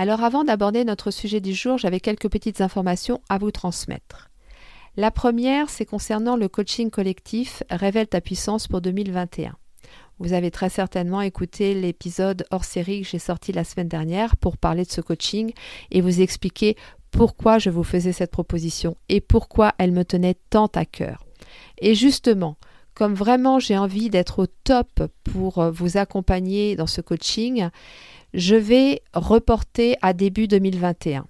Alors avant d'aborder notre sujet du jour, j'avais quelques petites informations à vous transmettre. La première, c'est concernant le coaching collectif Révèle ta puissance pour 2021. Vous avez très certainement écouté l'épisode hors série que j'ai sorti la semaine dernière pour parler de ce coaching et vous expliquer pourquoi je vous faisais cette proposition et pourquoi elle me tenait tant à cœur. Et justement, comme vraiment j'ai envie d'être au top pour euh, vous accompagner dans ce coaching, je vais reporter à début 2021.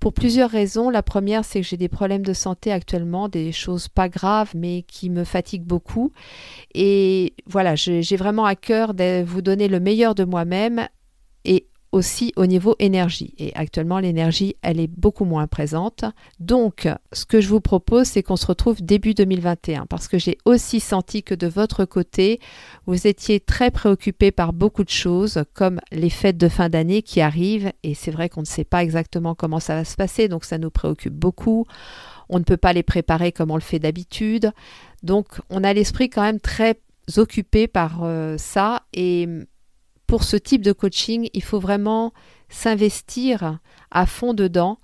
Pour plusieurs raisons. La première, c'est que j'ai des problèmes de santé actuellement, des choses pas graves, mais qui me fatiguent beaucoup. Et voilà, j'ai vraiment à cœur de vous donner le meilleur de moi-même et aussi au niveau énergie. Et actuellement, l'énergie, elle est beaucoup moins présente. Donc, ce que je vous propose, c'est qu'on se retrouve début 2021, parce que j'ai aussi senti que de votre côté, vous étiez très préoccupé par beaucoup de choses, comme les fêtes de fin d'année qui arrivent, et c'est vrai qu'on ne sait pas exactement comment ça va se passer, donc ça nous préoccupe beaucoup. On ne peut pas les préparer comme on le fait d'habitude. Donc, on a l'esprit quand même très occupé par euh, ça et pour ce type de coaching, il faut vraiment s'investir à fond dedans.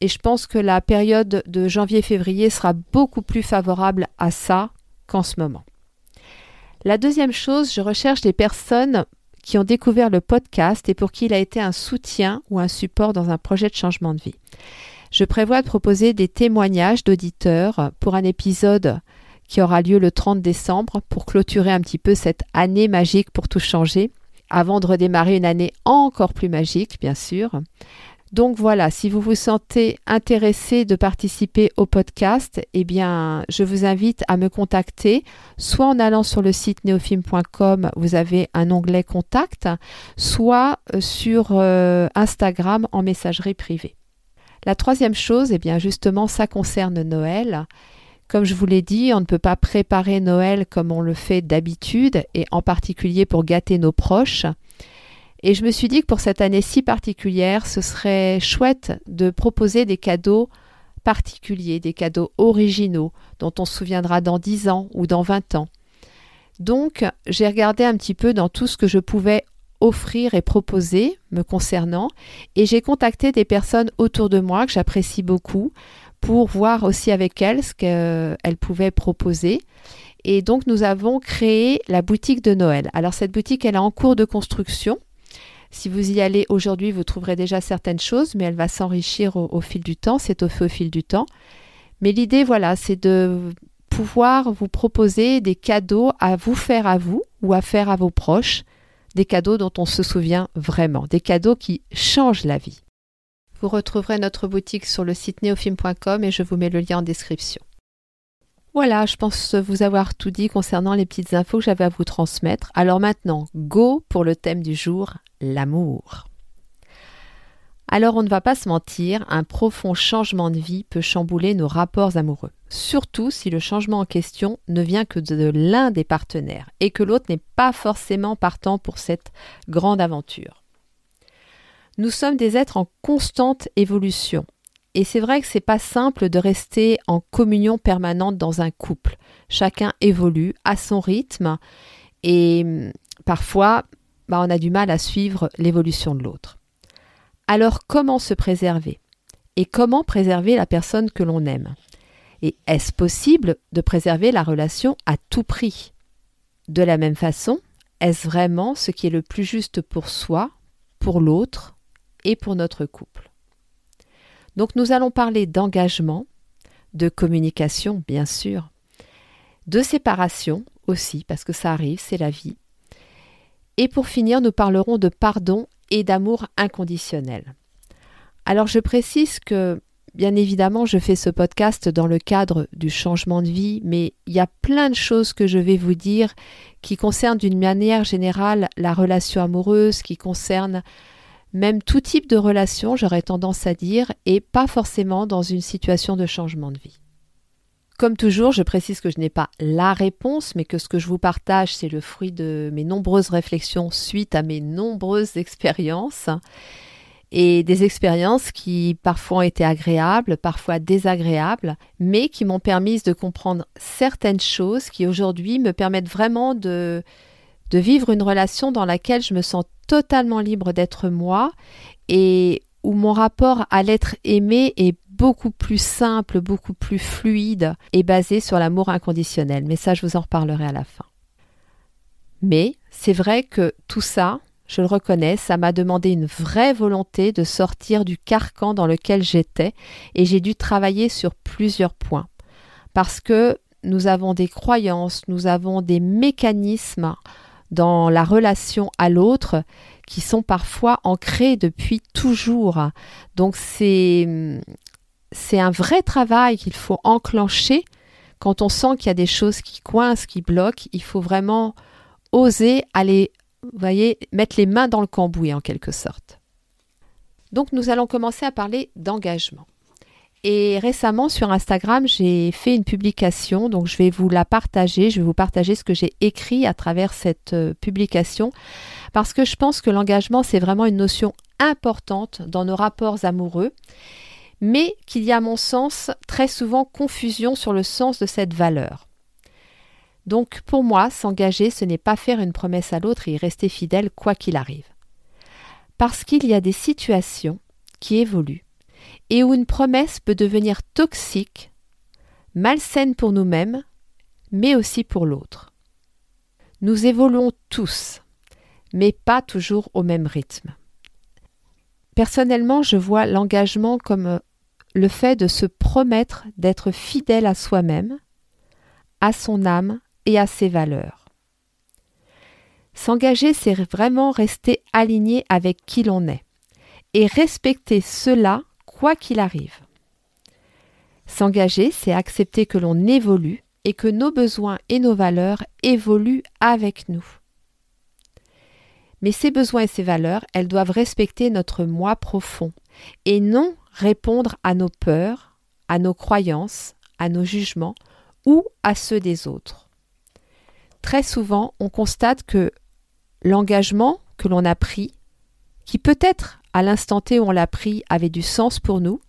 Et je pense que la période de janvier-février sera beaucoup plus favorable à ça qu'en ce moment. La deuxième chose, je recherche des personnes qui ont découvert le podcast et pour qui il a été un soutien ou un support dans un projet de changement de vie. Je prévois de proposer des témoignages d'auditeurs pour un épisode qui aura lieu le 30 décembre pour clôturer un petit peu cette année magique pour tout changer avant de redémarrer une année encore plus magique, bien sûr. Donc voilà, si vous vous sentez intéressé de participer au podcast, eh bien, je vous invite à me contacter, soit en allant sur le site neofilm.com, vous avez un onglet contact, soit euh, sur euh, Instagram en messagerie privée. La troisième chose, eh bien, justement, ça concerne Noël. Comme je vous l'ai dit, on ne peut pas préparer Noël comme on le fait d'habitude, et en particulier pour gâter nos proches. Et je me suis dit que pour cette année si particulière, ce serait chouette de proposer des cadeaux particuliers, des cadeaux originaux, dont on se souviendra dans 10 ans ou dans 20 ans. Donc, j'ai regardé un petit peu dans tout ce que je pouvais offrir et proposer me concernant, et j'ai contacté des personnes autour de moi que j'apprécie beaucoup pour voir aussi avec elles ce qu'elles pouvaient proposer. Et donc nous avons créé la boutique de Noël. Alors cette boutique, elle est en cours de construction. Si vous y allez aujourd'hui, vous trouverez déjà certaines choses, mais elle va s'enrichir au, fil du temps, c'est au fait au fil du temps. Mais l'idée, voilà, c'est de pouvoir vous proposer des cadeaux à vous faire à vous ou à faire à vos proches, des cadeaux dont on se souvient vraiment, des cadeaux qui changent la vie. Vous retrouverez notre boutique sur le site neofilm.com et je vous mets le lien en description. Voilà, je pense vous avoir tout dit concernant les petites infos que j'avais à vous transmettre. Alors maintenant, go pour le thème du jour, l'amour. Alors on ne va pas se mentir, un profond changement de vie peut chambouler nos rapports amoureux, surtout si le changement en question ne vient que de l'un des partenaires et que l'autre n'est pas forcément partant pour cette grande aventure. Nous sommes des êtres en constante évolution. Et c'est vrai que c'est pas simple de rester en communion permanente dans un couple. Chacun évolue à son rythme et hum, parfois bah, on a du mal à suivre l'évolution de l'autre. Alors comment se préserver? Et comment préserver la personne que l'on aime? Et est-ce possible de préserver la relation à tout prix? De la même façon, est-ce vraiment ce qui est le plus juste pour soi, pour l'autre? Et pour notre couple. Donc nous allons parler d'engagement, de communication bien sûr, de séparation aussi, parce que ça arrive, c'est la vie. Et pour finir, nous parlerons de pardon et d'amour inconditionnel. Alors je précise que, bien évidemment, je fais ce podcast dans le cadre du changement de vie, mais il y a plein de choses que je vais vous dire qui concernent d'une manière générale la relation amoureuse, qui concernent même tout type de relation, j'aurais tendance à dire, et pas forcément dans une situation de changement de vie. Comme toujours, je précise que je n'ai pas la réponse, mais que ce que je vous partage, c'est le fruit de mes nombreuses réflexions suite à mes nombreuses expériences. Et des expériences qui parfois ont été agréables, parfois désagréables, mais qui m'ont permis de comprendre certaines choses qui aujourd'hui me permettent vraiment de, de vivre une relation dans laquelle je me sens totalement libre d'être moi et où mon rapport à l'être aimé est beaucoup plus simple, beaucoup plus fluide et basé sur l'amour inconditionnel. Mais ça, je vous en reparlerai à la fin. Mais c'est vrai que tout ça, je le reconnais, ça m'a demandé une vraie volonté de sortir du carcan dans lequel j'étais et j'ai dû travailler sur plusieurs points. Parce que nous avons des croyances, nous avons des mécanismes dans la relation à l'autre qui sont parfois ancrés depuis toujours. Donc c'est c'est un vrai travail qu'il faut enclencher quand on sent qu'il y a des choses qui coincent, qui bloquent. Il faut vraiment oser aller, vous voyez, mettre les mains dans le cambouis en quelque sorte. Donc nous allons commencer à parler d'engagement. Et récemment sur Instagram, j'ai fait une publication, donc je vais vous la partager, je vais vous partager ce que j'ai écrit à travers cette euh, publication, parce que je pense que l'engagement, c'est vraiment une notion importante dans nos rapports amoureux. Mais qu'il y a à mon sens très souvent confusion sur le sens de cette valeur. Donc pour moi, s'engager, ce n'est pas faire une promesse à l'autre et rester fidèle quoi qu'il arrive. Parce qu'il y a des situations qui évoluent et où une promesse peut devenir toxique, malsaine pour nous-mêmes, mais aussi pour l'autre. Nous évoluons tous, mais pas toujours au même rythme. Personnellement, je vois l'engagement comme le fait de se promettre d'être fidèle à soi-même, à son âme et à ses valeurs. S'engager, c'est vraiment rester aligné avec qui l'on est et respecter cela quoi qu'il arrive. S'engager, c'est accepter que l'on évolue et que nos besoins et nos valeurs évoluent avec nous. Mais ces besoins et ces valeurs, elles doivent respecter notre moi profond et non répondre à nos peurs, à nos croyances, à nos jugements ou à ceux des autres. Très souvent, on constate que l'engagement que l'on a pris, qui peut-être à l'instant T où on l'a pris avait du sens pour nous,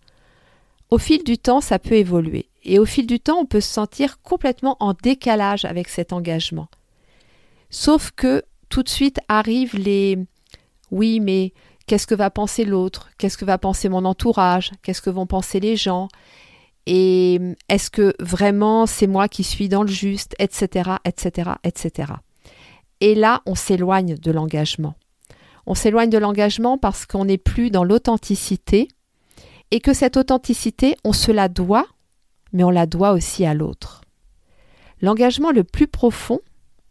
au fil du temps, ça peut évoluer. Et au fil du temps, on peut se sentir complètement en décalage avec cet engagement. Sauf que tout de suite arrivent les oui, mais Qu'est-ce que va penser l'autre? Qu'est-ce que va penser mon entourage? Qu'est-ce que vont penser les gens? Et est-ce que vraiment c'est moi qui suis dans le juste? Etc. etc. etc. Et là, on s'éloigne de l'engagement. On s'éloigne de l'engagement parce qu'on n'est plus dans l'authenticité et que cette authenticité, on se la doit, mais on la doit aussi à l'autre. L'engagement le plus profond,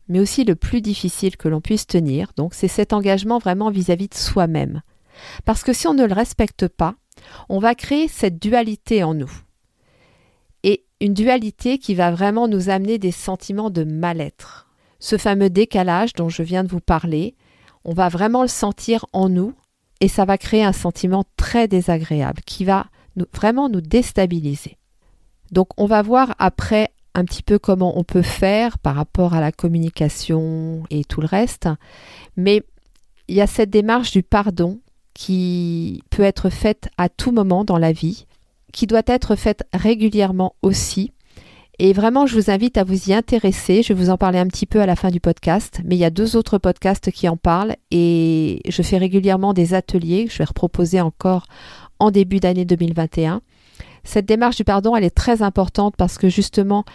mais aussi le plus difficile que l'on puisse tenir. Donc c'est cet engagement vraiment vis-à-vis de soi-même. Parce que si on ne le respecte pas, on va créer cette dualité en nous. Et une dualité qui va vraiment nous amener des sentiments de mal-être. Ce fameux décalage dont je viens de vous parler, on va vraiment le sentir en nous et ça va créer un sentiment très désagréable qui va vraiment nous déstabiliser. Donc on va voir après un petit peu comment on peut faire par rapport à la communication et tout le reste. Mais il y a cette démarche du pardon qui peut être faite à tout moment dans la vie, qui doit être faite régulièrement aussi. Et vraiment, je vous invite à vous y intéresser. Je vais vous en parler un petit peu à la fin du podcast, mais il y a deux autres podcasts qui en parlent et je fais régulièrement des ateliers que je vais reproposer encore en début d'année 2021 cette démarche du pardon, elle est très importante parce que justement,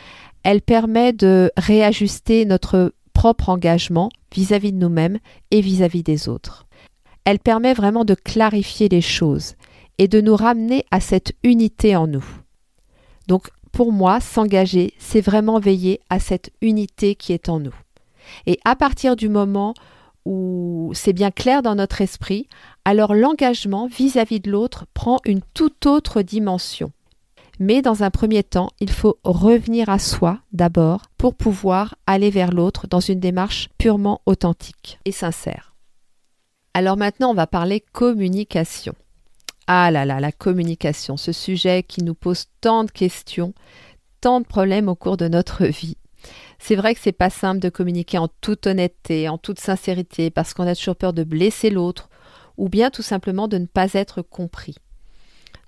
elle permet de réajuster notre propre engagement vis-à-vis de nous-mêmes et vis-à-vis des autres. Elle permet vraiment de clarifier les choses et de nous ramener à cette unité en nous. Donc pour moi, s'engager, c'est vraiment veiller à cette unité qui est en nous. Et à partir du moment où c'est bien clair dans notre esprit, alors l'engagement vis-à-vis de l'autre prend une toute autre dimension. Mais dans un premier temps, il faut revenir à soi d'abord pour pouvoir aller vers l'autre dans une démarche purement authentique et sincère. Alors maintenant, on va parler communication. Ah là là, la communication, ce sujet qui nous pose tant de questions, tant de problèmes au cours de notre vie. C'est vrai que c'est pas simple de communiquer en toute honnêteté, en toute sincérité, parce qu'on a toujours peur de blesser l'autre, ou bien tout simplement de ne pas être compris.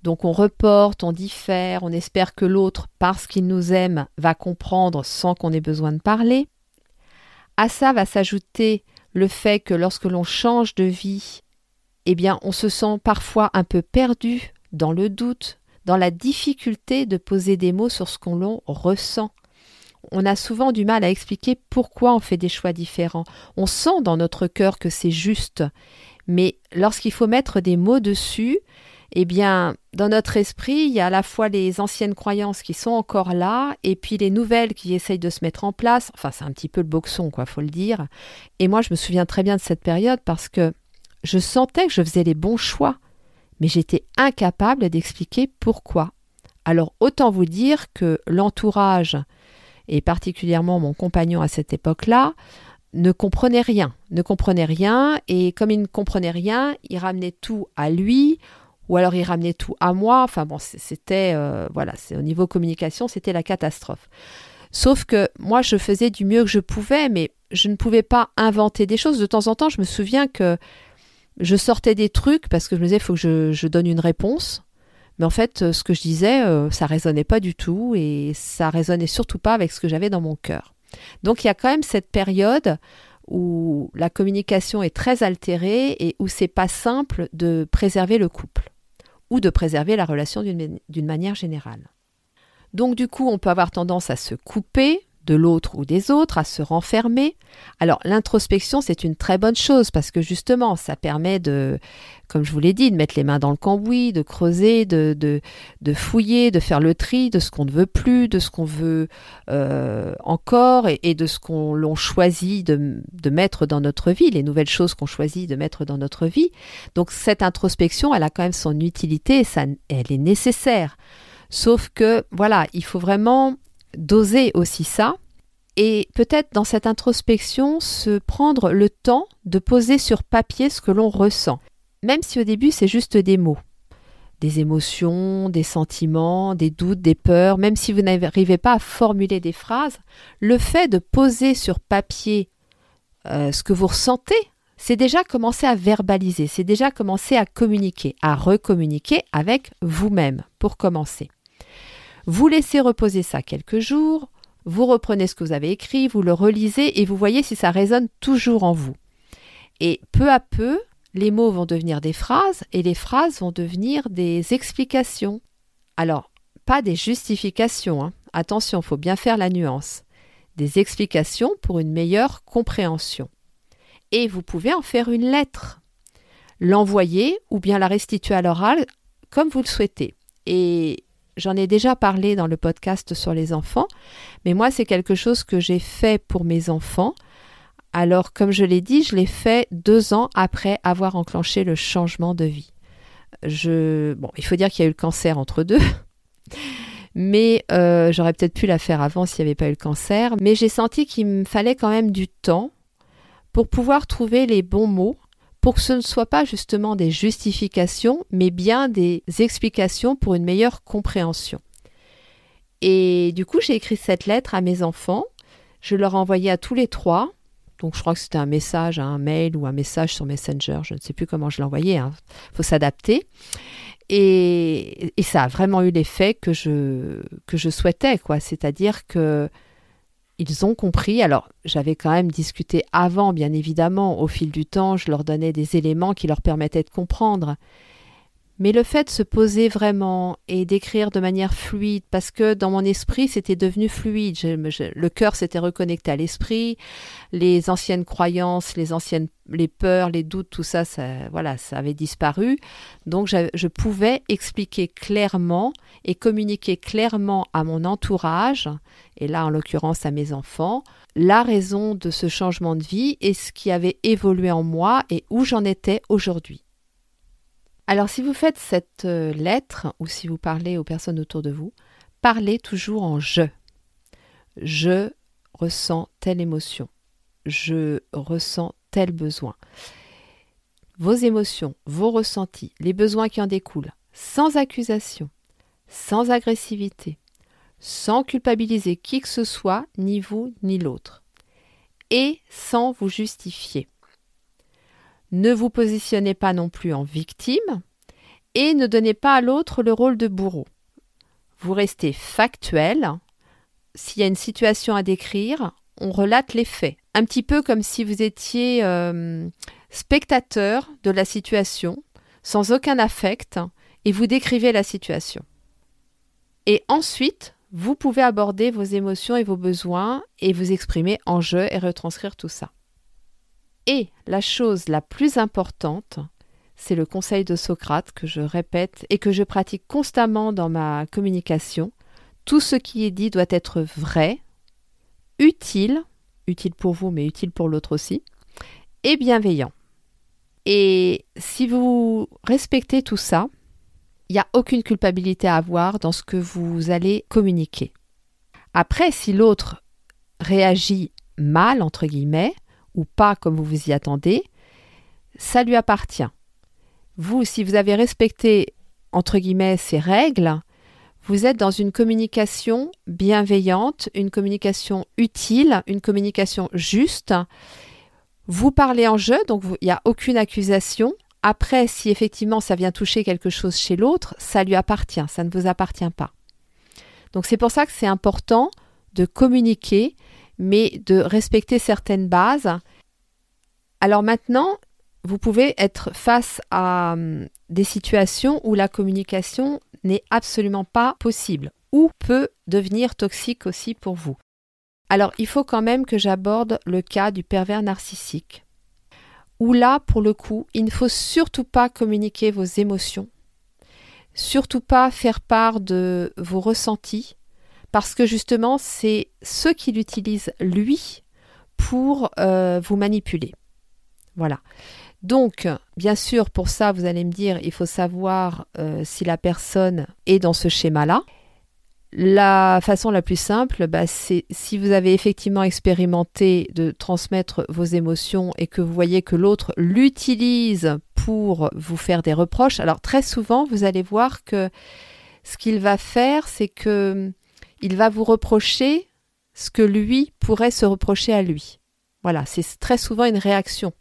Donc on reporte, on diffère, on espère que l'autre, parce qu'il nous aime, va comprendre sans qu'on ait besoin de parler. À ça va s'ajouter le fait que lorsque l'on change de vie, eh bien on se sent parfois un peu perdu dans le doute, dans la difficulté de poser des mots sur ce qu'on ressent. On a souvent du mal à expliquer pourquoi on fait des choix différents. On sent dans notre cœur que c'est juste, mais lorsqu'il faut mettre des mots dessus, eh bien, dans notre esprit, il y a à la fois les anciennes croyances qui sont encore là, et puis les nouvelles qui essayent de se mettre en place. Enfin, c'est un petit peu le boxon, quoi, faut le dire. Et moi, je me souviens très bien de cette période parce que je sentais que je faisais les bons choix, mais j'étais incapable d'expliquer pourquoi. Alors, autant vous dire que l'entourage, et particulièrement mon compagnon à cette époque-là, ne comprenait rien, ne comprenait rien, et comme il ne comprenait rien, il ramenait tout à lui, ou alors il ramenait tout à moi. Enfin bon, c'était euh, voilà, c'est au niveau communication, c'était la catastrophe. Sauf que moi, je faisais du mieux que je pouvais, mais je ne pouvais pas inventer des choses. De temps en temps, je me souviens que je sortais des trucs parce que je me disais, il faut que je, donne une réponse. Mais en fait, ce que je disais, euh, ça résonnait pas du tout et ça résonnait surtout pas avec ce que j'avais dans mon cœur. Donc il y a quand même cette période où la communication est très altérée et où c'est pas simple de préserver le couple ou de préserver la relation d'une manière générale. Donc du coup, on peut avoir tendance à se couper de l'autre ou des autres, à se renfermer. Alors l'introspection, c'est une très bonne chose parce que justement, ça permet de, comme je vous l'ai dit, de mettre les mains dans le cambouis, de creuser, de, de, fouiller, de faire le tri de ce qu'on ne veut plus, de ce qu'on veut euh, encore et, de ce qu'on l'on choisit de, de mettre dans notre vie, les nouvelles choses qu'on choisit de mettre dans notre vie. Donc cette introspection, elle a quand même son utilité ça, elle est nécessaire. Sauf que, voilà, il faut vraiment doser aussi ça et peut-être dans cette introspection se prendre le temps de poser sur papier ce que l'on ressent, même si au début c'est juste des mots, des émotions, des sentiments, des doutes, des peurs, même si vous n'arrivez pas à formuler des phrases, le fait de poser sur papier euh, ce que vous ressentez, c'est déjà commencer à verbaliser, c'est déjà commencer à communiquer, à recommuniquer avec vous-même pour commencer. Vous laissez reposer ça quelques jours, vous reprenez ce que vous avez écrit, vous le relisez et vous voyez si ça résonne toujours en vous. Et peu à peu, les mots vont devenir des phrases et les phrases vont devenir des explications. Alors, pas des justifications, hein. attention, il faut bien faire la nuance. Des explications pour une meilleure compréhension. Et vous pouvez en faire une lettre, l'envoyer ou bien la restituer à l'oral comme vous le souhaitez. Et J'en ai déjà parlé dans le podcast sur les enfants, mais moi c'est quelque chose que j'ai fait pour mes enfants. Alors comme je l'ai dit, je l'ai fait deux ans après avoir enclenché le changement de vie. Je... Bon, il faut dire qu'il y a eu le cancer entre deux. Mais euh, j'aurais peut-être pu la faire avant s'il n'y avait pas eu le cancer. Mais j'ai senti qu'il me fallait quand même du temps pour pouvoir trouver les bons mots pour que ce ne soit pas justement des justifications, mais bien des explications pour une meilleure compréhension. Et du coup, j'ai écrit cette lettre à mes enfants. Je leur ai envoyé à tous les trois. Donc, je crois que c'était un message, un mail ou un message sur Messenger. Je ne sais plus comment je l'ai envoyé. Il hein. faut s'adapter. Et, et, ça a vraiment eu l'effet que je, que je souhaitais, quoi. C'est-à-dire que ils ont compris. Alors, j'avais quand même discuté avant, bien évidemment, au fil du temps, je leur donnais des éléments qui leur permettaient de comprendre. Mais le fait de se poser vraiment et d'écrire de manière fluide, parce que dans mon esprit, c'était devenu fluide. le cœur s'était reconnecté à l'esprit, les anciennes croyances, les anciennes, les peurs, les doutes, tout ça, ça voilà, ça avait disparu. Donc, je pouvais expliquer clairement et communiquer clairement à mon entourage, et là, en l'occurrence, à mes enfants, la raison de ce changement de vie et ce qui avait évolué en moi et où j'en étais aujourd'hui. Alors si vous faites cette euh, lettre ou si vous parlez aux personnes autour de vous, parlez toujours en je. Je ressens telle émotion. Je ressens tel besoin. vos émotions, vos ressentis, les besoins qui en découlent, sans accusation, sans agressivité, sans culpabiliser qui que ce soit, ni vous ni l'autre, et sans vous justifier. Ne vous positionnez pas non plus en victime et ne donnez pas à l'autre le rôle de bourreau. Vous restez factuel. S'il y a une situation à décrire, on relate les faits. Un petit peu comme si vous étiez euh, spectateur de la situation, sans aucun affect, et vous décrivez la situation. Et ensuite, vous pouvez aborder vos émotions et vos besoins et vous exprimer en jeu et retranscrire tout ça. Et la chose la plus importante, c'est le conseil de Socrate que je répète et que je pratique constamment dans ma communication. Tout ce qui est dit doit être vrai, utile, utile pour vous mais utile pour l'autre aussi, et bienveillant. Et si vous respectez tout ça, il n'y a aucune culpabilité à avoir dans ce que vous allez communiquer. Après, si l'autre réagit mal, entre guillemets, ou pas comme vous vous y attendez, ça lui appartient. Vous, si vous avez respecté, entre guillemets, ces règles, vous êtes dans une communication bienveillante, une communication utile, une communication juste. Vous parlez en jeu, donc il n'y a aucune accusation. Après, si effectivement ça vient toucher quelque chose chez l'autre, ça lui appartient, ça ne vous appartient pas. Donc c'est pour ça que c'est important de communiquer mais de respecter certaines bases. Alors maintenant, vous pouvez être face à hum, des situations où la communication n'est absolument pas possible ou peut devenir toxique aussi pour vous. Alors il faut quand même que j'aborde le cas du pervers narcissique, où là, pour le coup, il ne faut surtout pas communiquer vos émotions, surtout pas faire part de vos ressentis, parce que justement, c'est ce qu'il utilise lui pour euh, vous manipuler. Voilà. Donc, bien sûr, pour ça, vous allez me dire, il faut savoir euh, si la personne est dans ce schéma-là. La façon la plus simple, bah, c'est si vous avez effectivement expérimenté de transmettre vos émotions et que vous voyez que l'autre l'utilise pour vous faire des reproches. Alors très souvent, vous allez voir que ce qu'il va faire, c'est que il va vous reprocher ce que lui pourrait se reprocher à lui. Voilà, c'est très souvent une réaction.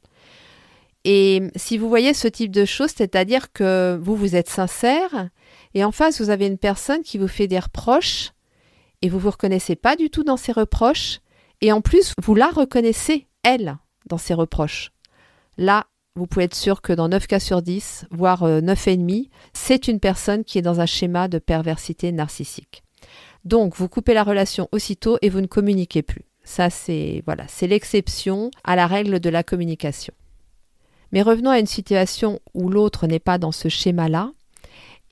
Et si vous voyez ce type de choses, c'est-à-dire que vous, vous êtes sincère, et en face, vous avez une personne qui vous fait des reproches, et vous ne vous reconnaissez pas du tout dans ses reproches, et en plus, vous la reconnaissez, elle, dans ses reproches. Là, vous pouvez être sûr que dans 9 cas sur 10, voire 9,5, euh, c'est une personne qui est dans un schéma de perversité narcissique. Donc, vous coupez la relation aussitôt et vous ne communiquez plus. Ça, c'est voilà, c'est l'exception à la règle de la communication. Mais revenons à une situation où l'autre n'est pas dans ce schéma-là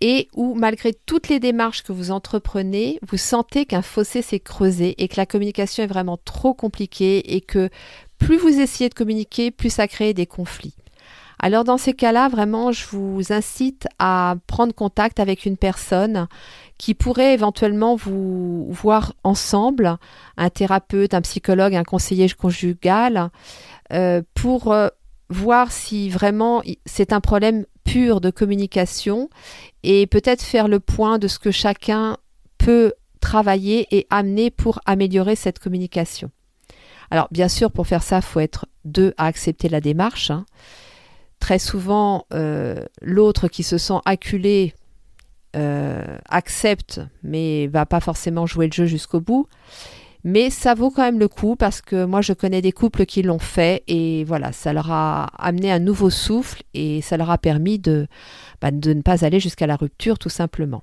et où, malgré toutes les démarches que vous entreprenez, vous sentez qu'un fossé s'est creusé et que la communication est vraiment trop compliquée et que plus vous essayez de communiquer, plus ça crée des conflits. Alors dans ces cas-là, vraiment, je vous incite à prendre contact avec une personne qui pourrait éventuellement vous voir ensemble, un thérapeute, un psychologue, un conseiller conjugal, euh, pour euh, voir si vraiment c'est un problème pur de communication et peut-être faire le point de ce que chacun peut travailler et amener pour améliorer cette communication. Alors bien sûr, pour faire ça, il faut être deux à accepter la démarche. Hein. Très souvent, euh, l'autre qui se sent acculé euh, accepte, mais va pas forcément jouer le jeu jusqu'au bout. Mais ça vaut quand même le coup parce que moi je connais des couples qui l'ont fait et voilà, ça leur a amené un nouveau souffle et ça leur a permis de, bah, de ne pas aller jusqu'à la rupture tout simplement.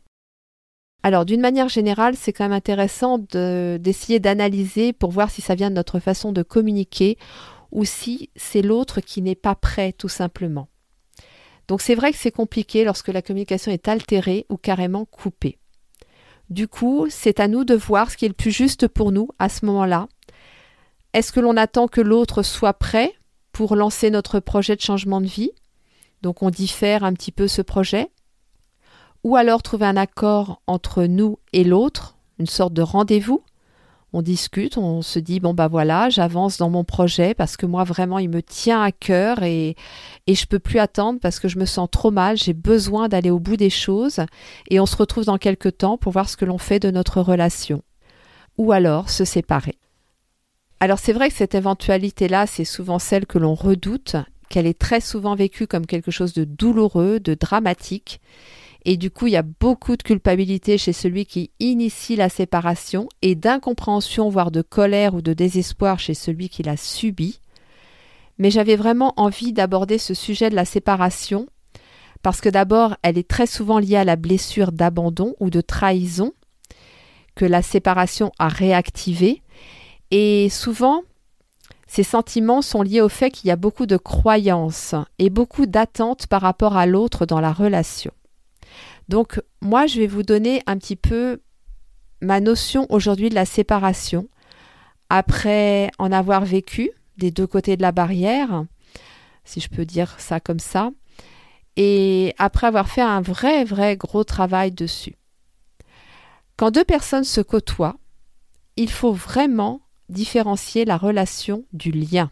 Alors d'une manière générale, c'est quand même intéressant d'essayer d'analyser pour voir si ça vient de notre façon de communiquer ou si c'est l'autre qui n'est pas prêt tout simplement. Donc c'est vrai que c'est compliqué lorsque la communication est altérée ou carrément coupée. Du coup, c'est à nous de voir ce qui est le plus juste pour nous à ce moment-là. Est-ce que l'on attend que l'autre soit prêt pour lancer notre projet de changement de vie? Donc on diffère un petit peu ce projet? Ou alors trouver un accord entre nous et l'autre, une sorte de rendez-vous, on discute, on se dit bon bah voilà, j'avance dans mon projet parce que moi vraiment il me tient à cœur et et je peux plus attendre parce que je me sens trop mal, j'ai besoin d'aller au bout des choses et on se retrouve dans quelques temps pour voir ce que l'on fait de notre relation ou alors se séparer. Alors c'est vrai que cette éventualité-là, c'est souvent celle que l'on redoute, qu'elle est très souvent vécue comme quelque chose de douloureux, de dramatique, et du coup il y a beaucoup de culpabilité chez celui qui initie la séparation et d'incompréhension, voire de colère ou de désespoir chez celui qui l'a subi. Mais j'avais vraiment envie d'aborder ce sujet de la séparation parce que d'abord elle est très souvent liée à la blessure d'abandon ou de trahison que la séparation a réactivé et souvent, ces sentiments sont liés au fait qu'il y a beaucoup de croyances et beaucoup d'attentes par rapport à l'autre dans la relation. Donc moi, je vais vous donner un petit peu ma notion aujourd'hui de la séparation, après en avoir vécu des deux côtés de la barrière, si je peux dire ça comme ça, et après avoir fait un vrai, vrai gros travail dessus. Quand deux personnes se côtoient, il faut vraiment différencier la relation du lien.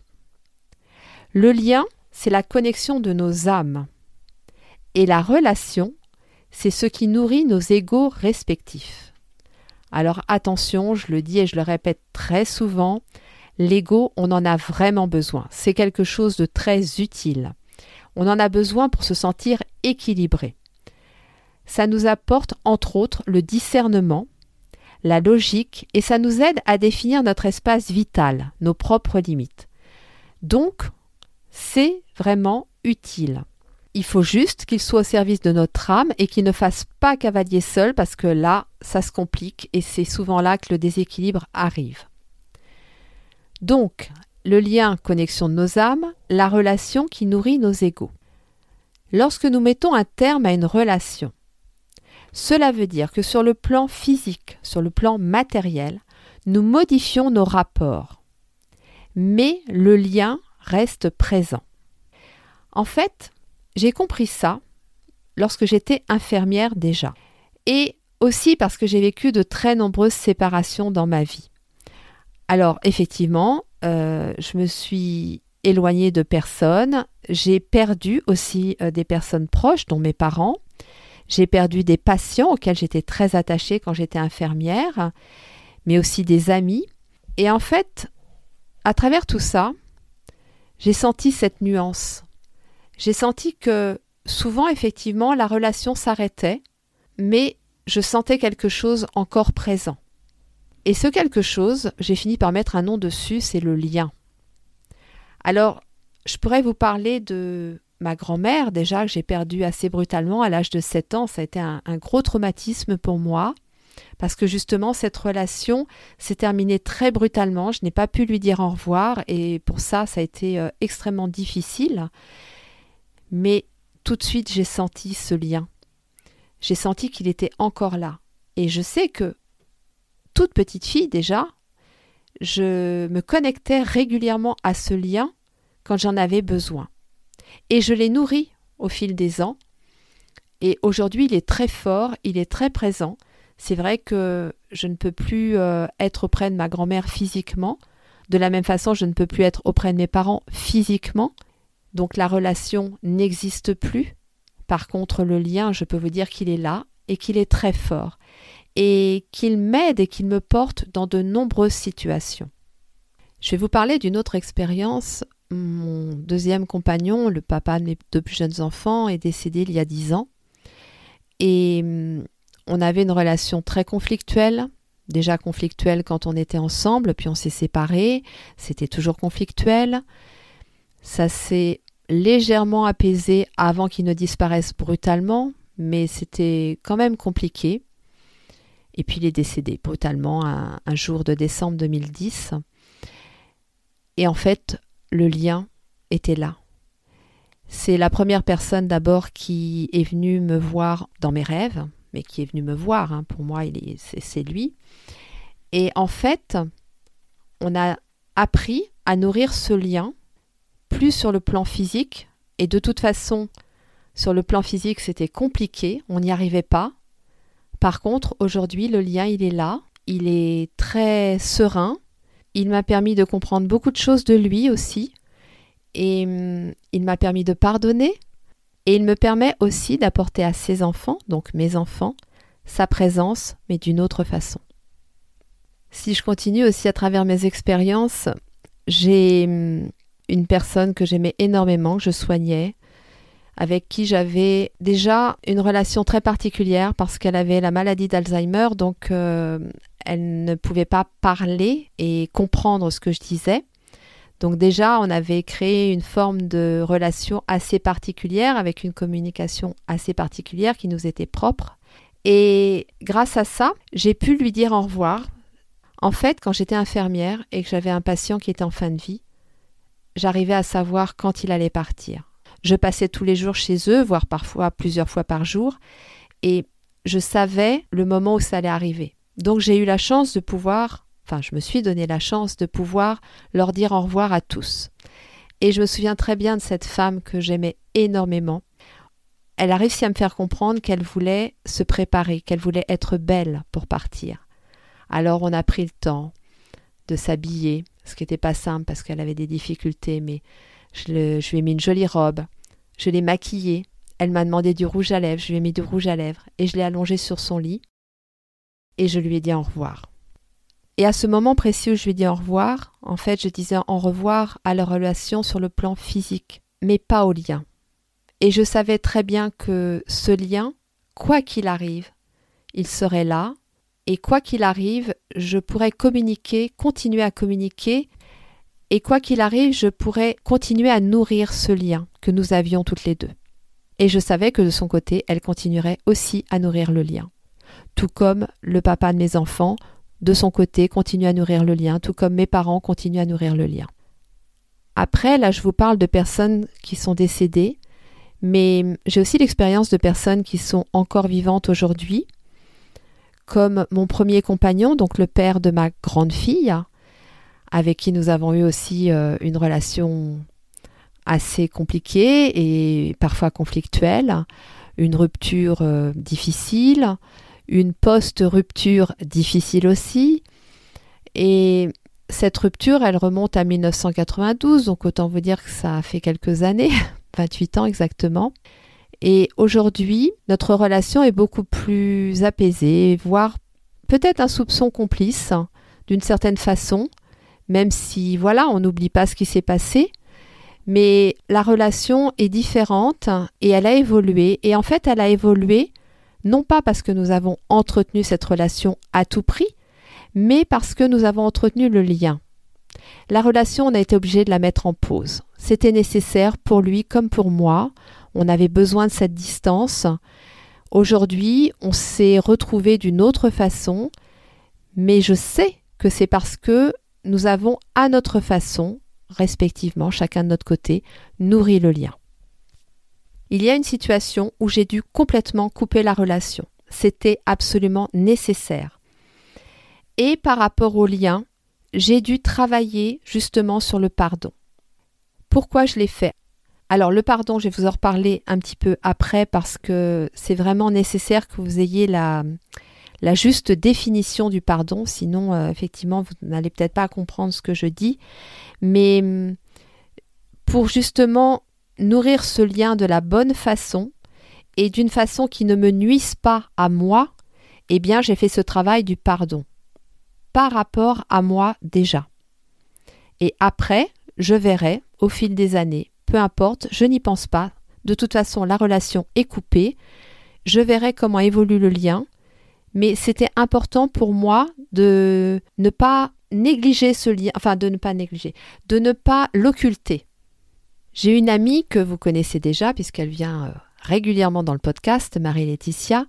Le lien, c'est la connexion de nos âmes. Et la relation, c'est ce qui nourrit nos égaux respectifs. Alors attention, je le dis et je le répète très souvent, l'ego, on en a vraiment besoin. C'est quelque chose de très utile. On en a besoin pour se sentir équilibré. Ça nous apporte entre autres le discernement, la logique, et ça nous aide à définir notre espace vital, nos propres limites. Donc, c'est vraiment utile. Il faut juste qu'il soit au service de notre âme et qu'il ne fasse pas cavalier seul parce que là, ça se complique et c'est souvent là que le déséquilibre arrive. Donc, le lien connexion de nos âmes, la relation qui nourrit nos égaux. Lorsque nous mettons un terme à une relation, cela veut dire que sur le plan physique, sur le plan matériel, nous modifions nos rapports. Mais le lien reste présent. En fait, j'ai compris ça lorsque j'étais infirmière déjà. Et aussi parce que j'ai vécu de très nombreuses séparations dans ma vie. Alors effectivement, euh, je me suis éloignée de personnes, j'ai perdu aussi euh, des personnes proches, dont mes parents, j'ai perdu des patients auxquels j'étais très attachée quand j'étais infirmière, mais aussi des amis. Et en fait, à travers tout ça, j'ai senti cette nuance. J'ai senti que souvent, effectivement, la relation s'arrêtait, mais je sentais quelque chose encore présent. Et ce quelque chose, j'ai fini par mettre un nom dessus, c'est le lien. Alors, je pourrais vous parler de ma grand-mère, déjà, que j'ai perdue assez brutalement à l'âge de 7 ans, ça a été un, gros traumatisme pour moi. Parce que justement, cette relation s'est terminée très brutalement. Je n'ai pas pu lui dire au revoir et pour ça, ça a été euh, extrêmement difficile. Mais tout de suite, j'ai senti ce lien. J'ai senti qu'il était encore là. Et je sais que, toute petite fille déjà, je me connectais régulièrement à ce lien quand j'en avais besoin. Et je l'ai nourri au fil des ans. Et aujourd'hui, il est très fort, il est très présent. C'est vrai que je ne peux plus euh, être auprès de ma grand-mère physiquement. De la même façon, je ne peux plus être auprès de mes parents physiquement. Donc la relation n'existe plus. Par contre, le lien, je peux vous dire qu'il est là et qu'il est très fort. Et qu'il m'aide et qu'il me porte dans de nombreuses situations. Je vais vous parler d'une autre expérience mon deuxième compagnon, le papa de mes deux plus jeunes enfants, est décédé il y a dix ans. Et mm, on avait une relation très conflictuelle, déjà conflictuelle quand on était ensemble, puis on s'est séparés, c'était toujours conflictuel. Ça s'est légèrement apaisé avant qu'il ne disparaisse brutalement, mais c'était quand même compliqué. Et puis il est décédé brutalement un, jour de décembre 2010. Et en fait, le lien était là. C'est la première personne d'abord qui est venue me voir dans mes rêves, mais qui est venue me voir. Hein. Pour moi, c'est lui. Et en fait, on a appris à nourrir ce lien plus sur le plan physique. Et de toute façon, sur le plan physique, c'était compliqué. On n'y arrivait pas. Par contre, aujourd'hui, le lien, il est là. il est très serein. Il m'a permis de comprendre beaucoup de choses de lui aussi. Et hum, il m'a permis de pardonner. Et il me permet aussi d'apporter à ses enfants, donc mes enfants, sa présence, mais d'une autre façon. Si je continue aussi à travers mes expériences, j'ai hum, une personne que j'aimais énormément, que je soignais, avec qui j'avais déjà une relation très particulière parce qu'elle avait la maladie d'Alzheimer, donc euh, elle ne pouvait pas parler et comprendre ce que je disais. Donc déjà, on avait créé une forme de relation assez particulière, avec une communication assez particulière qui nous était propre. Et grâce à ça, j'ai pu lui dire au revoir. En fait, quand j'étais infirmière et que j'avais un patient qui était en fin de vie, j'arrivais à savoir quand il allait partir. Je passais tous les jours chez eux, voire parfois plusieurs fois par jour, et je savais le moment où ça allait arriver. Donc j'ai eu la chance de pouvoir, enfin je me suis donné la chance de pouvoir leur dire au revoir à tous. Et je me souviens très bien de cette femme que j'aimais énormément. Elle a réussi à me faire comprendre qu'elle voulait se préparer, qu'elle voulait être belle pour partir. Alors on a pris le temps de s'habiller, ce qui n'était pas simple parce qu'elle avait des difficultés, mais je, lui ai mis une jolie robe. Je l'ai maquillée. Elle m'a demandé du rouge à lèvres. Je lui ai mis du rouge à lèvres. Et je l'ai allongée sur son lit. Et je lui ai dit au revoir. Et à ce moment précis où je lui ai dit au revoir, en fait, je disais au revoir à leur relation sur le plan physique, mais pas au lien. Et je savais très bien que ce lien, quoi qu'il arrive, il serait là, et quoi qu'il arrive, je pourrais communiquer, continuer à communiquer et quoi qu'il arrive, je pourrais continuer à nourrir ce lien que nous avions toutes les deux. Et je savais que de son côté, elle continuerait aussi à nourrir le lien. Tout comme le papa de mes enfants, de son côté, continue à nourrir le lien, tout comme mes parents continuent à nourrir le lien. Après, là, je vous parle de personnes qui sont décédées, mais j'ai aussi l'expérience de personnes qui sont encore vivantes aujourd'hui, comme mon premier compagnon, donc le père de ma grande fille, avec qui nous avons eu aussi euh, une relation assez compliquée et parfois conflictuelle, une rupture euh, difficile, une post-rupture difficile aussi. Et cette rupture, elle remonte à 1992, donc autant vous dire que ça a fait quelques années, 28 ans exactement. Et aujourd'hui, notre relation est beaucoup plus apaisée, voire peut-être un soupçon complice d'une certaine façon, même si, voilà, on n'oublie pas ce qui s'est passé, mais la relation est différente et elle a évolué. Et en fait, elle a évolué non pas parce que nous avons entretenu cette relation à tout prix, mais parce que nous avons entretenu le lien. La relation, on a été obligé de la mettre en pause. C'était nécessaire pour lui comme pour moi. On avait besoin de cette distance. Aujourd'hui, on s'est retrouvé d'une autre façon, mais je sais que c'est parce que nous avons à notre façon, respectivement, chacun de notre côté, nourri le lien. Il y a une situation où j'ai dû complètement couper la relation. C'était absolument nécessaire. Et par rapport au lien, j'ai dû travailler justement sur le pardon. Pourquoi je l'ai fait? Alors le pardon, je vais vous en reparler un petit peu après parce que c'est vraiment nécessaire que vous ayez la, juste définition du pardon, sinon euh, effectivement vous n'allez peut-être pas comprendre ce que je dis, mais hum, pour justement nourrir ce lien de la bonne façon et d'une façon qui ne me nuise pas à moi, eh bien j'ai fait ce travail du pardon par rapport à moi déjà. Et après, je verrai au fil des années, peu importe, je n'y pense pas, de toute façon la relation est coupée, je verrai comment évolue le lien, mais c'était important pour moi de ne pas négliger ce lien, enfin de ne pas négliger, de ne pas l'occulter. J'ai une amie que vous connaissez déjà puisqu'elle vient euh, régulièrement dans le podcast, Marie-Laetitia,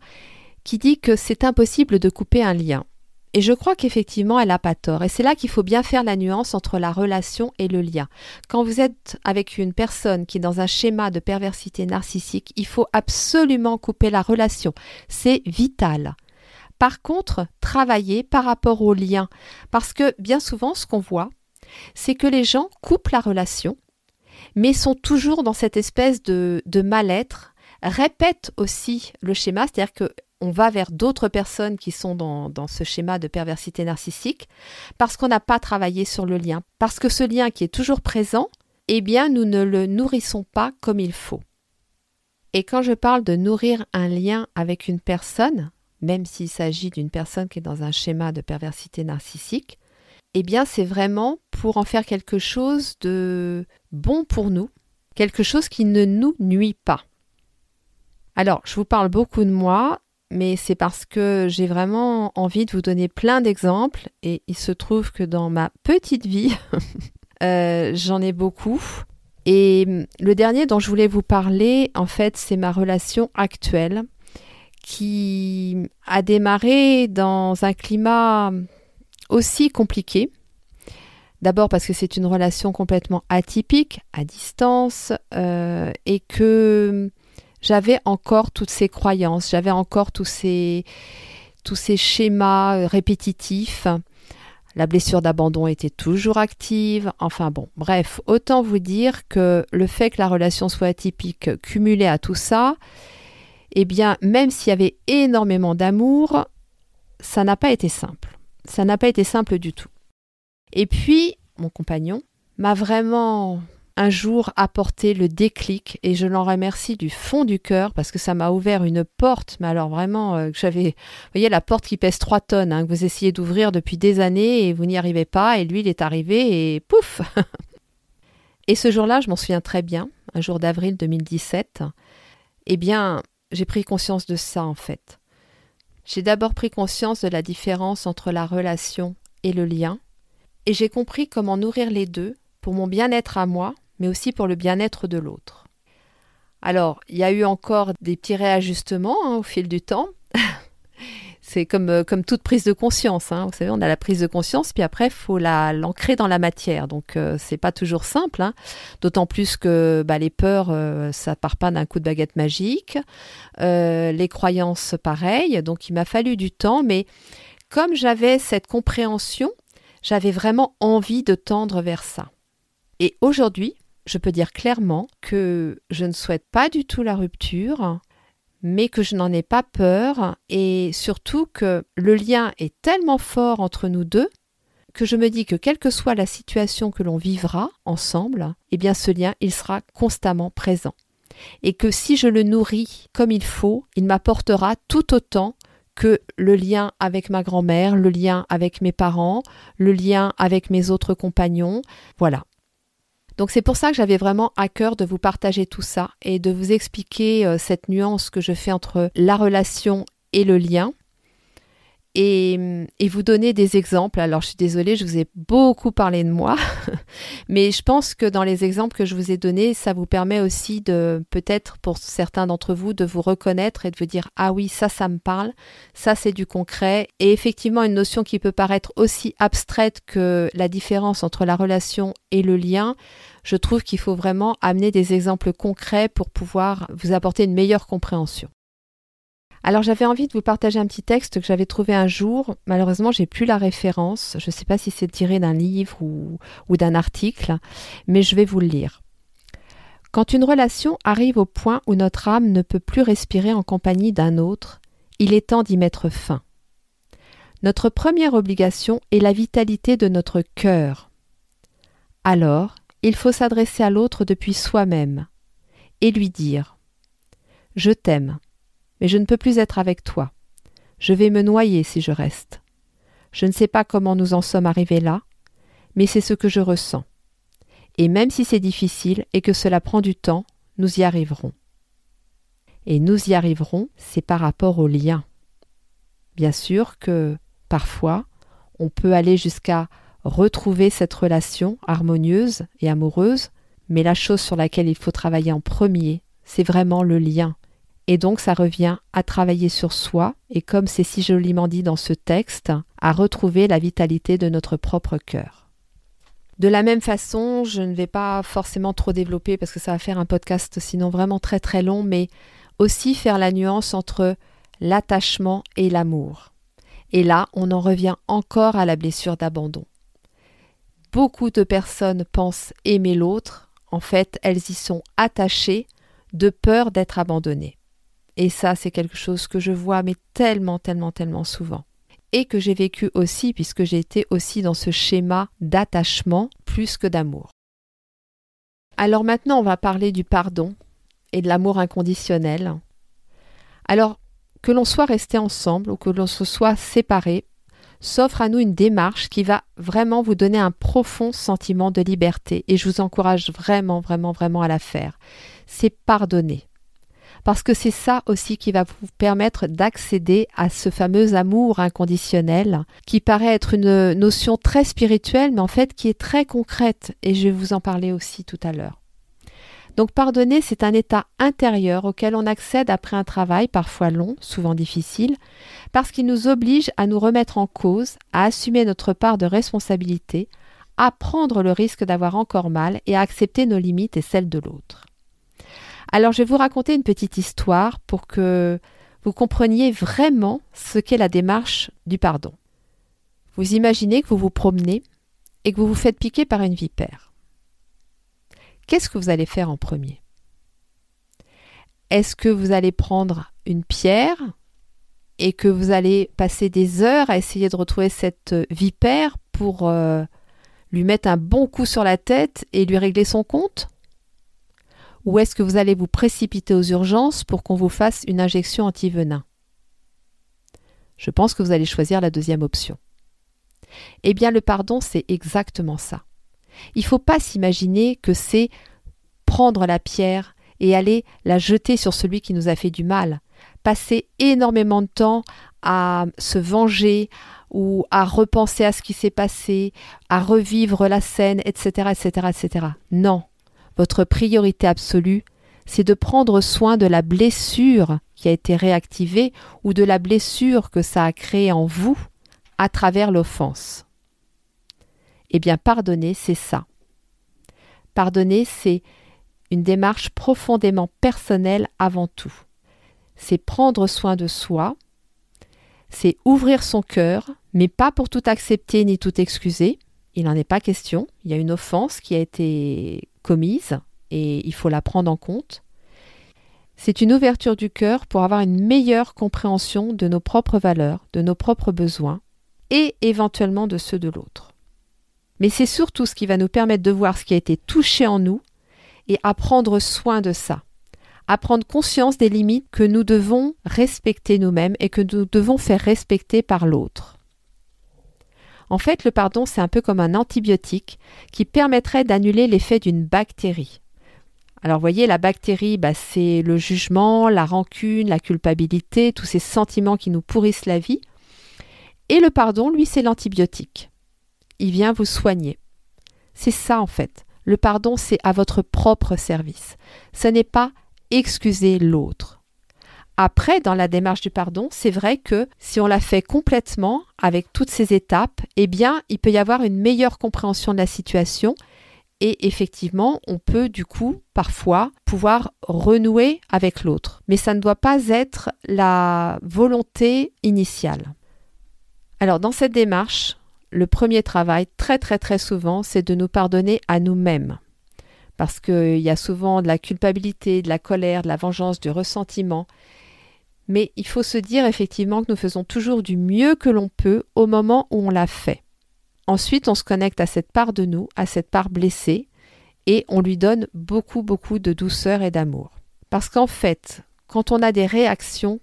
qui dit que c'est impossible de couper un lien. Et je crois qu'effectivement, elle n'a pas tort. Et c'est là qu'il faut bien faire la nuance entre la relation et le lien. Quand vous êtes avec une personne qui est dans un schéma de perversité narcissique, il faut absolument couper la relation. C'est vital. Par contre, travailler par rapport au lien. Parce que bien souvent, ce qu'on voit, c'est que les gens coupent la relation, mais sont toujours dans cette espèce de, de mal-être, répètent aussi le schéma, c'est-à-dire que on va vers d'autres personnes qui sont dans, ce schéma de perversité narcissique parce qu'on n'a pas travaillé sur le lien. Parce que ce lien qui est toujours présent, eh bien, nous ne le nourrissons pas comme il faut. Et quand je parle de nourrir un lien avec une personne, même s'il s'agit d'une personne qui est dans un schéma de perversité narcissique, eh bien c'est vraiment pour en faire quelque chose de bon pour nous, quelque chose qui ne nous nuit pas. Alors, je vous parle beaucoup de moi, mais c'est parce que j'ai vraiment envie de vous donner plein d'exemples, et il se trouve que dans ma petite vie, euh, j'en ai beaucoup. Et le dernier dont je voulais vous parler, en fait, c'est ma relation actuelle qui a démarré dans un climat aussi compliqué. D'abord parce que c'est une relation complètement atypique, à distance, euh, et que j'avais encore toutes ces croyances, j'avais encore tous ces, schémas répétitifs. La blessure d'abandon était toujours active. Enfin bon, bref, autant vous dire que le fait que la relation soit atypique cumulé à tout ça, eh bien, même s'il y avait énormément d'amour, ça n'a pas été simple. Ça n'a pas été simple du tout. Et puis, mon compagnon m'a vraiment un jour apporté le déclic et je l'en remercie du fond du cœur parce que ça m'a ouvert une porte, mais alors vraiment, euh, j'avais, voyez, la porte qui pèse 3 tonnes, hein, que vous essayez d'ouvrir depuis des années et vous n'y arrivez pas, et lui, il est arrivé et pouf Et ce jour-là, je m'en souviens très bien, un jour d'avril 2017, eh bien, j'ai pris conscience de ça en fait. J'ai d'abord pris conscience de la différence entre la relation et le lien, et j'ai compris comment nourrir les deux pour mon bien-être à moi, mais aussi pour le bien-être de l'autre. Alors, il y a eu encore des petits réajustements hein, au fil du temps, c'est comme, euh, comme toute prise de conscience. Hein. Vous savez, on a la prise de conscience, puis après, il faut l'ancrer dans la matière. Donc, euh, c'est pas toujours simple. Hein. D'autant plus que bah, les peurs, euh, ça part pas d'un coup de baguette magique. les croyances, pareil. Donc, il m'a fallu du temps. Mais comme j'avais cette compréhension, j'avais vraiment envie de tendre vers ça. Et aujourd'hui, je peux dire clairement que je ne souhaite pas du tout la rupture mais que je n'en ai pas peur et surtout que le lien est tellement fort entre nous deux que je me dis que quelle que soit la situation que l'on vivra ensemble, eh bien ce lien, il sera constamment présent. Et que si je le nourris comme il faut, il m'apportera tout autant que le lien avec ma grand-mère, le lien avec mes parents, le lien avec mes autres compagnons. Voilà. Donc c'est pour ça que j'avais vraiment à cœur de vous partager tout ça et de vous expliquer euh, cette nuance que je fais entre la relation et le lien. Et, et, vous donner des exemples. Alors je suis désolée, je vous ai beaucoup parlé de moi, mais je pense que dans les exemples que je vous ai donnés, ça vous permet aussi de, peut-être pour certains d'entre vous, de vous reconnaître et de vous dire ah oui, ça, ça me parle, ça c'est du concret. Et effectivement, une notion qui peut paraître aussi abstraite que la différence entre la relation et le lien, je trouve qu'il faut vraiment amener des exemples concrets pour pouvoir vous apporter une meilleure compréhension. Alors j'avais envie de vous partager un petit texte que j'avais trouvé un jour. Malheureusement, j'ai plus la référence. Je ne sais pas si c'est tiré d'un livre ou, d'un article, mais je vais vous le lire. Quand une relation arrive au point où notre âme ne peut plus respirer en compagnie d'un autre, il est temps d'y mettre fin. Notre première obligation est la vitalité de notre cœur. Alors, il faut s'adresser à l'autre depuis soi-même et lui dire Je t'aime, mais je ne peux plus être avec toi. Je vais me noyer si je reste. Je ne sais pas comment nous en sommes arrivés là, mais c'est ce que je ressens. Et même si c'est difficile et que cela prend du temps, nous y arriverons. Et nous y arriverons, c'est par rapport au lien. Bien sûr que, parfois, on peut aller jusqu'à retrouver cette relation harmonieuse et amoureuse, mais la chose sur laquelle il faut travailler en premier, c'est vraiment le lien. Et donc ça revient à travailler sur soi, et comme c'est si joliment dit dans ce texte, à retrouver la vitalité de notre propre cœur. De la même façon, je ne vais pas forcément trop développer parce que ça va faire un podcast sinon vraiment très très long, mais aussi faire la nuance entre l'attachement et l'amour. Et là, on en revient encore à la blessure d'abandon beaucoup de personnes pensent aimer l'autre, en fait, elles y sont attachées de peur d'être abandonnées. Et ça, c'est quelque chose que je vois, mais tellement, tellement, tellement souvent. Et que j'ai vécu aussi, puisque j'ai été aussi dans ce schéma d'attachement plus que d'amour. Alors maintenant, on va parler du pardon et de l'amour inconditionnel. Alors, que l'on soit resté ensemble ou que l'on se soit séparés, s'offre à nous une démarche qui va vraiment vous donner un profond sentiment de liberté et je vous encourage vraiment, vraiment, vraiment à la faire. C'est pardonner. Parce que c'est ça aussi qui va vous permettre d'accéder à ce fameux amour inconditionnel qui paraît être une notion très spirituelle mais en fait qui est très concrète et je vais vous en parler aussi tout à l'heure. Donc pardonner, c'est un état intérieur auquel on accède après un travail parfois long, souvent difficile, parce qu'il nous oblige à nous remettre en cause, à assumer notre part de responsabilité, à prendre le risque d'avoir encore mal et à accepter nos limites et celles de l'autre. Alors je vais vous raconter une petite histoire pour que vous compreniez vraiment ce qu'est la démarche du pardon. Vous imaginez que vous vous promenez et que vous vous faites piquer par une vipère. Qu'est-ce que vous allez faire en premier? Est-ce que vous allez prendre une pierre et que vous allez passer des heures à essayer de retrouver cette vipère pour euh, lui mettre un bon coup sur la tête et lui régler son compte? Ou est-ce que vous allez vous précipiter aux urgences pour qu'on vous fasse une injection anti-venin? Je pense que vous allez choisir la deuxième option. Eh bien, le pardon, c'est exactement ça. Il ne faut pas s'imaginer que c'est prendre la pierre et aller la jeter sur celui qui nous a fait du mal. Passer énormément de temps à se venger ou à repenser à ce qui s'est passé, à revivre la scène, etc., etc., etc. Non. Votre priorité absolue, c'est de prendre soin de la blessure qui a été réactivée ou de la blessure que ça a créée en vous à travers l'offense. Eh bien, pardonner, c'est ça. Pardonner, c'est une démarche profondément personnelle avant tout. C'est prendre soin de soi, c'est ouvrir son cœur, mais pas pour tout accepter ni tout excuser. Il n'en est pas question. Il y a une offense qui a été commise et il faut la prendre en compte. C'est une ouverture du cœur pour avoir une meilleure compréhension de nos propres valeurs, de nos propres besoins et éventuellement de ceux de l'autre mais c'est surtout ce qui va nous permettre de voir ce qui a été touché en nous et à prendre soin de ça, à prendre conscience des limites que nous devons respecter nous-mêmes et que nous devons faire respecter par l'autre. En fait, le pardon, c'est un peu comme un antibiotique qui permettrait d'annuler l'effet d'une bactérie. Alors, voyez, la bactérie, bah, c'est le jugement, la rancune, la culpabilité, tous ces sentiments qui nous pourrissent la vie. Et le pardon, lui, c'est l'antibiotique il vient vous soigner. C'est ça en fait. Le pardon, c'est à votre propre service. Ce n'est pas excuser l'autre. Après, dans la démarche du pardon, c'est vrai que si on la fait complètement, avec toutes ces étapes, eh bien, il peut y avoir une meilleure compréhension de la situation et effectivement, on peut du coup, parfois, pouvoir renouer avec l'autre. Mais ça ne doit pas être la volonté initiale. Alors, dans cette démarche, le premier travail, très très très souvent, c'est de nous pardonner à nous-mêmes. Parce qu'il y a souvent de la culpabilité, de la colère, de la vengeance, du ressentiment. Mais il faut se dire effectivement que nous faisons toujours du mieux que l'on peut au moment où on l'a fait. Ensuite, on se connecte à cette part de nous, à cette part blessée, et on lui donne beaucoup, beaucoup de douceur et d'amour. Parce qu'en fait, quand on a des réactions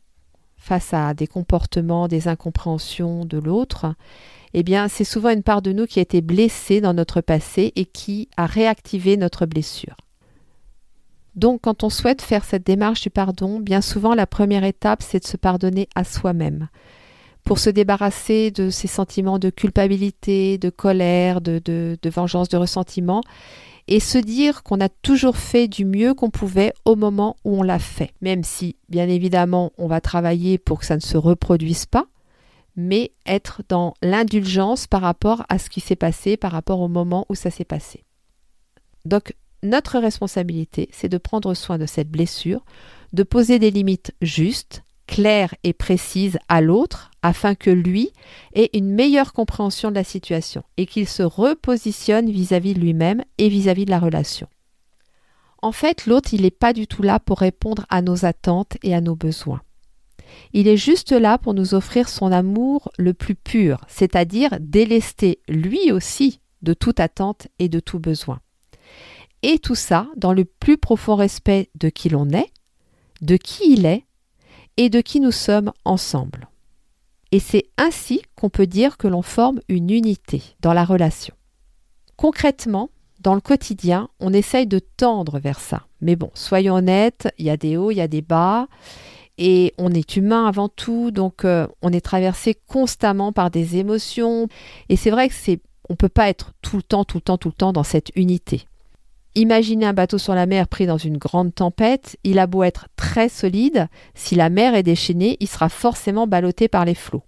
face à des comportements, des incompréhensions de l'autre, eh bien, c'est souvent une part de nous qui a été blessée dans notre passé et qui a réactivé notre blessure. Donc, quand on souhaite faire cette démarche du pardon, bien souvent, la première étape, c'est de se pardonner à soi-même. Pour se débarrasser de ces sentiments de culpabilité, de colère, de, vengeance, de ressentiment, et se dire qu'on a toujours fait du mieux qu'on pouvait au moment où on l'a fait. Même si, bien évidemment, on va travailler pour que ça ne se reproduise pas, mais être dans l'indulgence par rapport à ce qui s'est passé, par rapport au moment où ça s'est passé. Donc, notre responsabilité, c'est de prendre soin de cette blessure, de poser des limites justes, claires et précises à l'autre, afin que lui ait une meilleure compréhension de la situation et qu'il se repositionne vis-à-vis de lui-même et vis-à-vis de la relation. En fait, l'autre, il n'est pas du tout là pour répondre à nos attentes et à nos besoins. Il est juste là pour nous offrir son amour le plus pur, c'est-à-dire délester lui aussi de toute attente et de tout besoin. Et tout ça dans le plus profond respect de qui l'on est, de qui il est et de qui nous sommes ensemble. Et c'est ainsi qu'on peut dire que l'on forme une unité dans la relation. Concrètement, dans le quotidien, on essaye de tendre vers ça. Mais bon, soyons honnêtes, il y a des hauts, il y a des bas, et on est humain avant tout, donc euh, on est traversé constamment par des émotions. Et c'est vrai que c'est, on peut pas être tout le temps, tout le temps, tout le temps dans cette unité. Imaginez un bateau sur la mer pris dans une grande tempête, il a beau être très solide, si la mer est déchaînée, il sera forcément ballotté par les flots.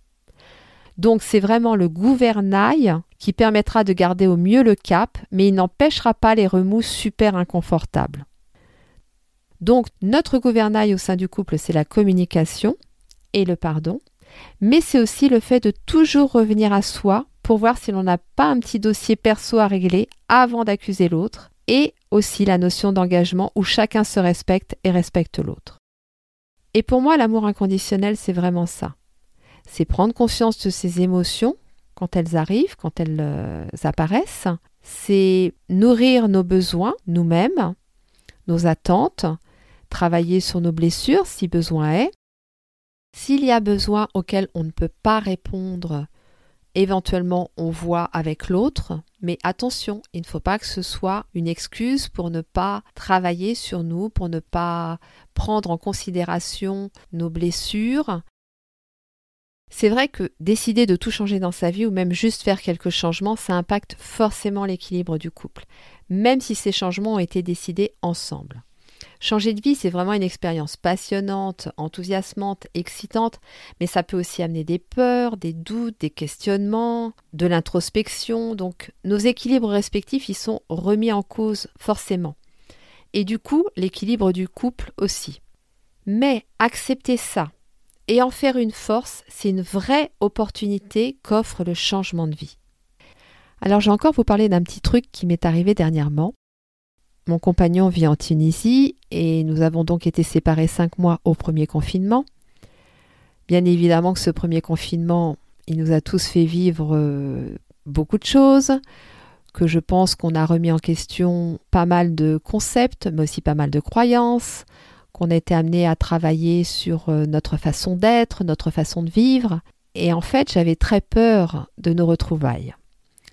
Donc c'est vraiment le gouvernail qui permettra de garder au mieux le cap, mais il n'empêchera pas les remous super inconfortables. Donc notre gouvernail au sein du couple, c'est la communication et le pardon, mais c'est aussi le fait de toujours revenir à soi pour voir si l'on n'a pas un petit dossier perso à régler avant d'accuser l'autre, et aussi la notion d'engagement où chacun se respecte et respecte l'autre. Et pour moi, l'amour inconditionnel, c'est vraiment ça. C'est prendre conscience de ses émotions quand elles arrivent, quand elles euh, apparaissent. C'est nourrir nos besoins nous-mêmes, nos attentes, travailler sur nos blessures si besoin est. S'il y a besoin auquel on ne peut pas répondre, éventuellement on voit avec l'autre, mais attention, il ne faut pas que ce soit une excuse pour ne pas travailler sur nous, pour ne pas prendre en considération nos blessures. C'est vrai que décider de tout changer dans sa vie ou même juste faire quelques changements, ça impacte forcément l'équilibre du couple, même si ces changements ont été décidés ensemble. Changer de vie, c'est vraiment une expérience passionnante, enthousiasmante, excitante, mais ça peut aussi amener des peurs, des doutes, des questionnements, de l'introspection. Donc nos équilibres respectifs, ils sont remis en cause forcément. Et du coup, l'équilibre du couple aussi. Mais accepter ça et en faire une force, c'est une vraie opportunité qu'offre le changement de vie. Alors j'ai encore vous parler d'un petit truc qui m'est arrivé dernièrement. Mon compagnon vit en Tunisie et nous avons donc été séparés cinq mois au premier confinement. Bien évidemment que ce premier confinement, il nous a tous fait vivre euh, beaucoup de choses, que je pense qu'on a remis en question pas mal de concepts, mais aussi pas mal de croyances, qu'on a été amené à travailler sur euh, notre façon d'être, notre façon de vivre. Et en fait, j'avais très peur de nos retrouvailles.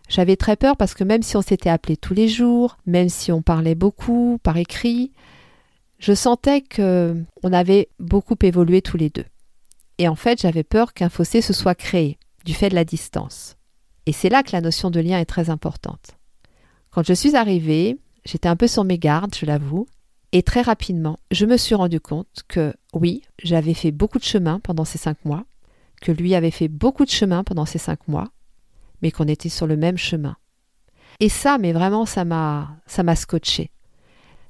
J'avais très peur parce que même si on s'était appelé tous les jours, même si on parlait beaucoup par écrit, je sentais que on avait beaucoup évolué tous les deux. Et en fait, j'avais peur qu'un fossé se soit créé du fait de la distance. Et c'est là que la notion de lien est très importante. Quand je suis arrivée, j'étais un peu sur mes gardes, je l'avoue, et très rapidement, je me suis rendu compte que oui, j'avais fait beaucoup de chemin pendant ces cinq mois, que lui avait fait beaucoup de chemin pendant ces cinq mois, mais qu'on était sur le même chemin. Et ça, mais vraiment, ça m'a, ça m'a scotché.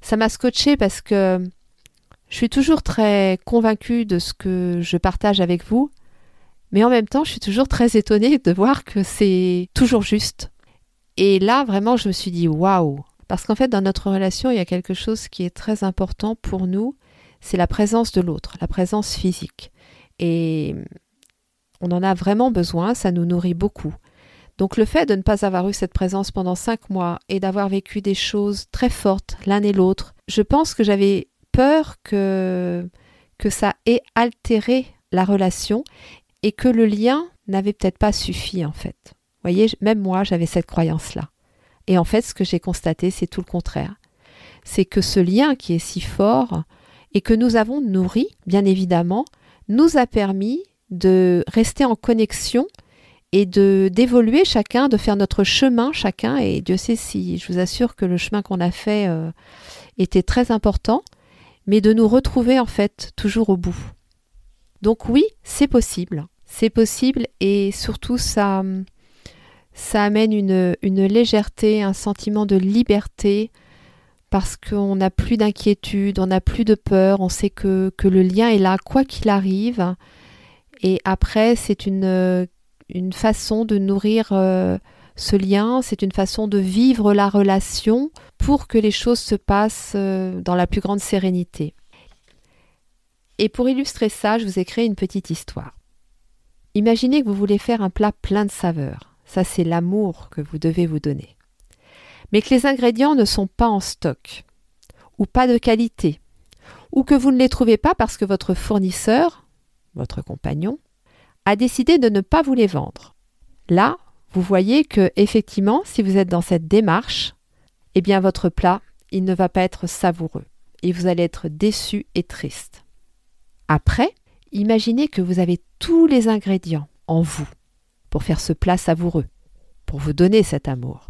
Ça m'a scotché parce que je suis toujours très convaincue de ce que je partage avec vous, mais en même temps, je suis toujours très étonnée de voir que c'est toujours juste. Et là, vraiment, je me suis dit waouh, parce qu'en fait, dans notre relation, il y a quelque chose qui est très important pour nous, c'est la présence de l'autre, la présence physique. Et on en a vraiment besoin, ça nous nourrit beaucoup. Donc le fait de ne pas avoir eu cette présence pendant cinq mois et d'avoir vécu des choses très fortes l'un et l'autre, je pense que j'avais peur que, que ça ait altéré la relation et que le lien n'avait peut-être pas suffi en fait. Vous voyez, même moi j'avais cette croyance-là. Et en fait, ce que j'ai constaté, c'est tout le contraire. C'est que ce lien qui est si fort et que nous avons nourri, bien évidemment, nous a permis de rester en connexion et de d'évoluer chacun, de faire notre chemin chacun. Et Dieu sait si, je vous assure que le chemin qu'on a fait euh, était très important, mais de nous retrouver en fait toujours au bout. Donc oui, c'est possible, c'est possible et surtout ça, ça amène une, légèreté, un sentiment de liberté parce qu'on n'a plus d'inquiétude, on n'a plus de peur, on sait que le lien est là quoi qu'il arrive. Et après, c'est une une façon de nourrir euh, ce lien, c'est une façon de vivre la relation pour que les choses se passent euh, dans la plus grande sérénité. Et pour illustrer ça, je vous ai créé une petite histoire. Imaginez que vous voulez faire un plat plein de saveurs. Ça, c'est l'amour que vous devez vous donner. Mais que les ingrédients ne sont pas en stock, ou pas de qualité, ou que vous ne les trouvez pas parce que votre fournisseur, votre compagnon, a décidé de ne pas vous les vendre. Là, vous voyez que effectivement, si vous êtes dans cette démarche, eh bien votre plat, il ne va pas être savoureux et vous allez être déçu et triste. Après, imaginez que vous avez tous les ingrédients en vous pour faire ce plat savoureux, pour vous donner cet amour.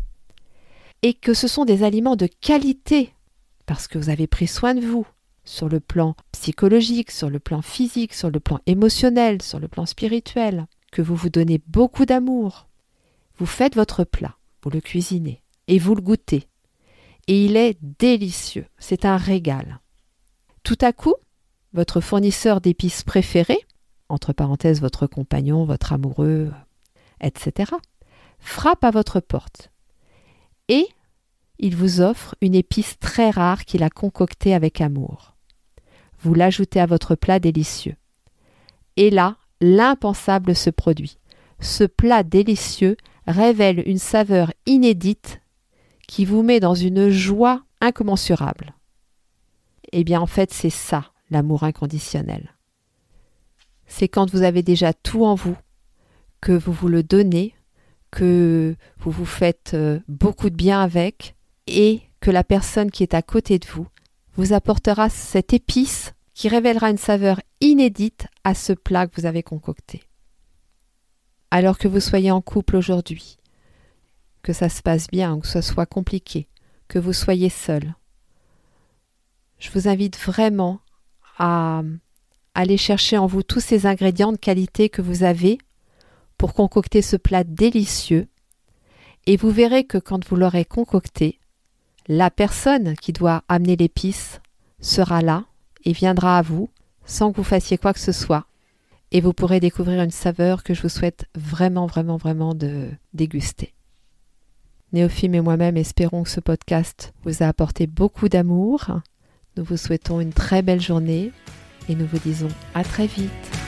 Et que ce sont des aliments de qualité, parce que vous avez pris soin de vous, sur le plan psychologique, sur le plan physique, sur le plan émotionnel, sur le plan spirituel, que vous vous donnez beaucoup d'amour. Vous faites votre plat, vous le cuisinez, et vous le goûtez. Et il est délicieux, c'est un régal. Tout à coup, votre fournisseur d'épices préféré, entre parenthèses votre compagnon, votre amoureux, etc., frappe à votre porte. Et il vous offre une épice très rare qu'il a concoctée avec amour. Vous l'ajoutez à votre plat délicieux. Et là, l'impensable se produit. Ce plat délicieux révèle une saveur inédite qui vous met dans une joie incommensurable. Eh bien, en fait, c'est ça, l'amour inconditionnel. C'est quand vous avez déjà tout en vous, que vous vous le donnez, que vous vous faites euh, beaucoup de bien avec, et que la personne qui est à côté de vous vous apportera cette épice qui révélera une saveur inédite à ce plat que vous avez concocté. Alors que vous soyez en couple aujourd'hui, que ça se passe bien que ce soit compliqué, que vous soyez seul, je vous invite vraiment à aller chercher en vous tous ces ingrédients de qualité que vous avez pour concocter ce plat délicieux et vous verrez que quand vous l'aurez concocté, la personne qui doit amener l'épice sera là et viendra à vous sans que vous fassiez quoi que ce soit. Et vous pourrez découvrir une saveur que je vous souhaite vraiment, vraiment, vraiment de déguster. Néophime et moi-même espérons que ce podcast vous a apporté beaucoup d'amour. Nous vous souhaitons une très belle journée et nous vous disons à très vite.